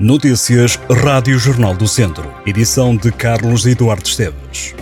Notícias Rádio Jornal do Centro. Edição de Carlos Eduardo Esteves.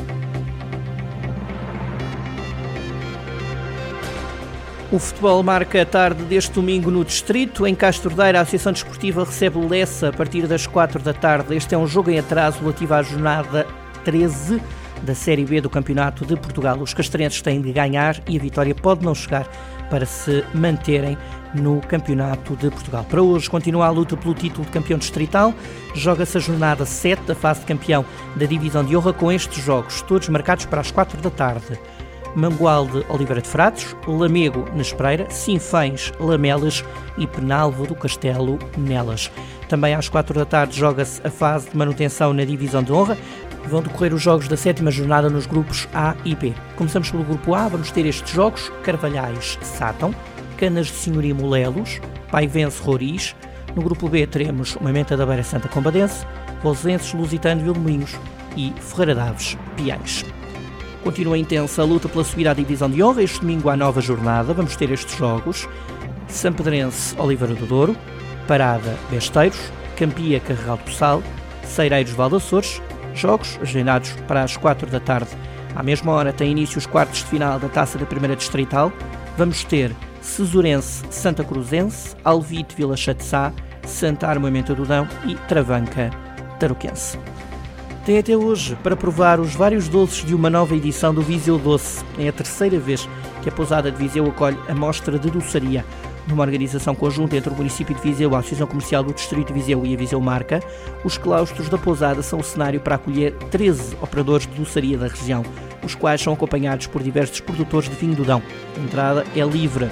O futebol marca a tarde deste domingo no Distrito. Em Castordeira, a Associação Desportiva recebe Lessa a partir das 4 da tarde. Este é um jogo em atraso relativo à jornada 13 da Série B do Campeonato de Portugal. Os castrenses têm de ganhar e a vitória pode não chegar para se manterem no Campeonato de Portugal. Para hoje continua a luta pelo título de campeão distrital. Joga-se a jornada 7 da fase de campeão da Divisão de Honra com estes jogos, todos marcados para as 4 da tarde. Mangualde Oliveira de Fratos, Lamego na Espreira, Lamelas e Penalvo do Castelo Nelas. Também às 4 da tarde joga-se a fase de manutenção na Divisão de Honra vão decorrer os jogos da sétima jornada nos grupos A e B. Começamos pelo grupo A, vamos ter estes jogos: Carvalhais, Sátão, Canas de Senhoria Molelos, Paivense, Roriz. No grupo B teremos Menta da Beira Santa Combadense, Vosenses, Lusitano, Vilmoinhos e Ferreira Daves, Piais. Continua intensa a luta pela subida à divisão de honra. Este domingo há nova jornada. Vamos ter estes jogos: São Pedrense, Oliveira do Douro, Parada, Besteiros, Campia, Carregal do Sal, Ceireiros, Valdaçores, Jogos agendados para as 4 da tarde. À mesma hora tem início os quartos de final da Taça da Primeira Distrital. Vamos ter Cesurense Santa Cruzense, Alvite Vila Chatzá, Santa Armamento do Dão e Travanca Taruquense. Tem até hoje para provar os vários doces de uma nova edição do Viseu Doce. É a terceira vez que a pousada de Viseu acolhe a mostra de doçaria numa organização conjunta entre o município de Viseu, a Associação Comercial do Distrito de Viseu e a Viseu Marca, os claustros da pousada são o cenário para acolher 13 operadores de doçaria da região, os quais são acompanhados por diversos produtores de vinho do Dão. A entrada é livre.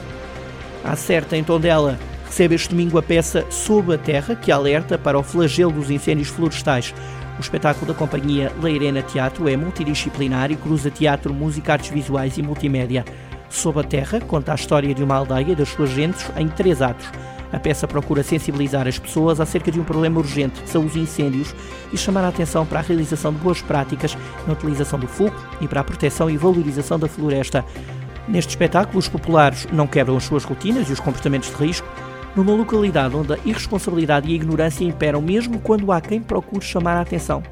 A certa em Tondela recebe este domingo a peça Sob a Terra, que alerta para o flagelo dos incêndios florestais. O espetáculo da companhia Leirena Teatro é multidisciplinar e cruza teatro, música, artes visuais e multimédia. Sob a Terra conta a história de uma aldeia e das suas gentes em três atos. A peça procura sensibilizar as pessoas acerca de um problema urgente, que são os incêndios, e chamar a atenção para a realização de boas práticas na utilização do fogo e para a proteção e valorização da floresta. Neste espetáculo, os populares não quebram as suas rotinas e os comportamentos de risco, numa localidade onde a irresponsabilidade e a ignorância imperam, mesmo quando há quem procure chamar a atenção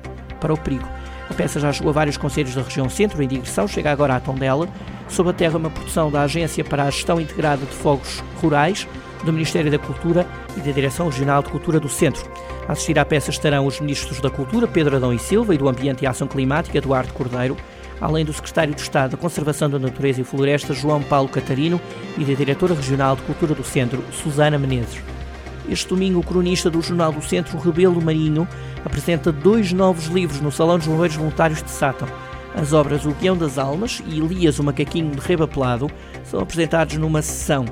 para o perigo. A peça já chegou a vários conselhos da região centro em digressão, chega agora à Tondela, Sob a Terra, uma produção da Agência para a Gestão Integrada de Fogos Rurais, do Ministério da Cultura e da Direção Regional de Cultura do Centro. A assistir à peça estarão os Ministros da Cultura, Pedro Adão e Silva, e do Ambiente e Ação Climática, Eduardo Cordeiro, além do Secretário de Estado da Conservação da Natureza e Floresta, João Paulo Catarino, e da Diretora Regional de Cultura do Centro, Susana Menezes. Este domingo, o cronista do Jornal do Centro, Rebelo Marinho, apresenta dois novos livros no Salão dos Bombeiros Voluntários de Sátão. As obras O Guião das Almas e Elias, o Macaquinho de Reba Pelado são apresentados numa sessão.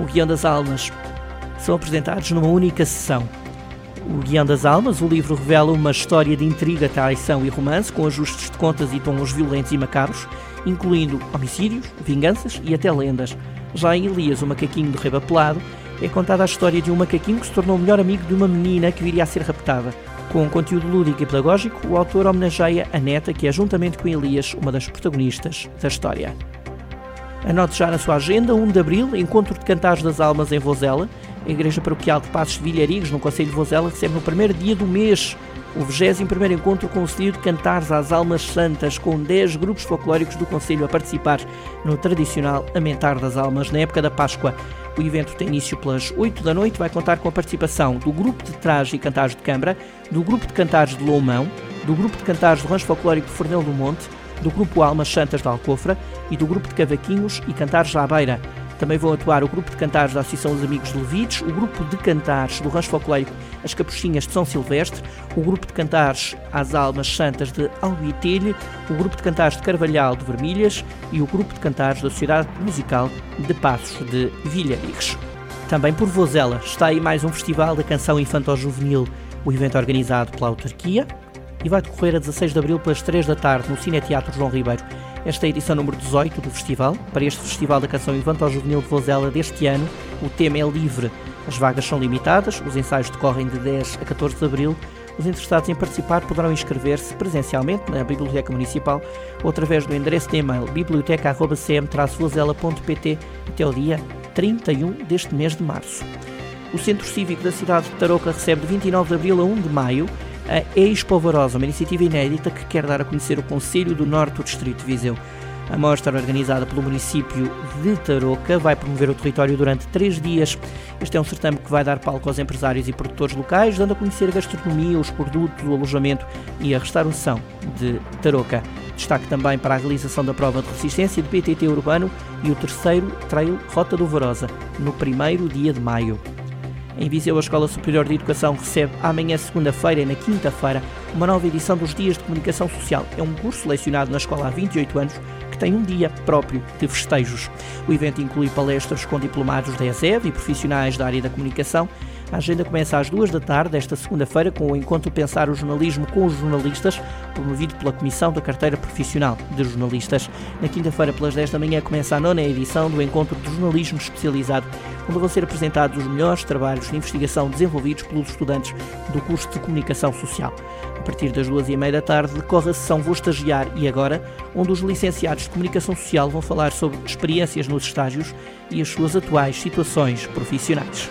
O Guião das Almas são apresentados numa única sessão. O Guião das Almas, o livro revela uma história de intriga, traição e romance, com ajustes de contas e tons violentos e macabros, incluindo homicídios, vinganças e até lendas. Já em Elias, o Macaquinho Reba Pelado, é contada a história de um macaquinho que se tornou o melhor amigo de uma menina que viria a ser raptada. Com conteúdo lúdico e pedagógico, o autor homenageia a neta, que é, juntamente com Elias, uma das protagonistas da história. Anote já na sua agenda, 1 de Abril, Encontro de Cantares das Almas em Vozela. A Igreja Paroquial de Passos de Vilharigos, no Conselho de Vozela, recebe no primeiro dia do mês o 21 encontro Conselho de Cantares às Almas Santas, com 10 grupos folclóricos do Conselho a participar no tradicional Amentar das Almas na época da Páscoa. O evento tem início pelas 8 da noite, vai contar com a participação do Grupo de Traje e Cantares de Câmara, do Grupo de Cantares de Loumão, do Grupo de Cantares do Rancho Folclórico de Fornel do Monte, do Grupo Almas Santas de Alcofra e do Grupo de Cavaquinhos e Cantares da Beira. Também vão atuar o grupo de cantares da Associação dos Amigos de Levides, o grupo de cantares do Rancho Folclórico As Capuchinhas de São Silvestre, o grupo de cantares às Almas Santas de Albuitelho, o grupo de cantares de Carvalhal de Vermilhas e o grupo de cantares da Sociedade Musical de Passos de Vilharigues. Também por Vozela está aí mais um festival da canção infantil-juvenil, o evento é organizado pela autarquia e vai decorrer a 16 de abril pelas 3 da tarde no Cine Teatro João Ribeiro. Esta é a edição número 18 do festival. Para este Festival da Canção Infantil Juvenil de Vozela deste ano, o tema é livre. As vagas são limitadas, os ensaios decorrem de 10 a 14 de abril. Os interessados em participar poderão inscrever-se presencialmente na Biblioteca Municipal ou através do endereço de e-mail biblioteca.cm-vozela.pt até o dia 31 deste mês de março. O Centro Cívico da cidade de Tarouca recebe de 29 de abril a 1 de maio a Expo Varosa, uma iniciativa inédita que quer dar a conhecer o Conselho do Norte do Distrito de Viseu. A mostra, organizada pelo município de Tarouca, vai promover o território durante três dias. Este é um certame que vai dar palco aos empresários e produtores locais, dando a conhecer a gastronomia, os produtos, o alojamento e a restauração de Tarouca. Destaque também para a realização da prova de resistência de PTT urbano e o terceiro Trail Rota do Varosa, no primeiro dia de maio. Em Viseu, a Escola Superior de Educação recebe amanhã, segunda-feira e na quinta-feira, uma nova edição dos Dias de Comunicação Social. É um curso lecionado na escola há 28 anos que tem um dia próprio de festejos. O evento inclui palestras com diplomados da ESEV e profissionais da área da comunicação. A agenda começa às duas da tarde, esta segunda-feira, com o encontro Pensar o Jornalismo com os Jornalistas, promovido pela Comissão da Carteira Profissional de Jornalistas. Na quinta-feira, pelas 10 da manhã, começa a nona edição do Encontro de Jornalismo Especializado, onde vão ser apresentados os melhores trabalhos de investigação desenvolvidos pelos estudantes do curso de Comunicação Social. A partir das duas e meia da tarde, decorre a sessão Vou Estagiar e Agora, onde os licenciados de Comunicação Social vão falar sobre experiências nos estágios e as suas atuais situações profissionais.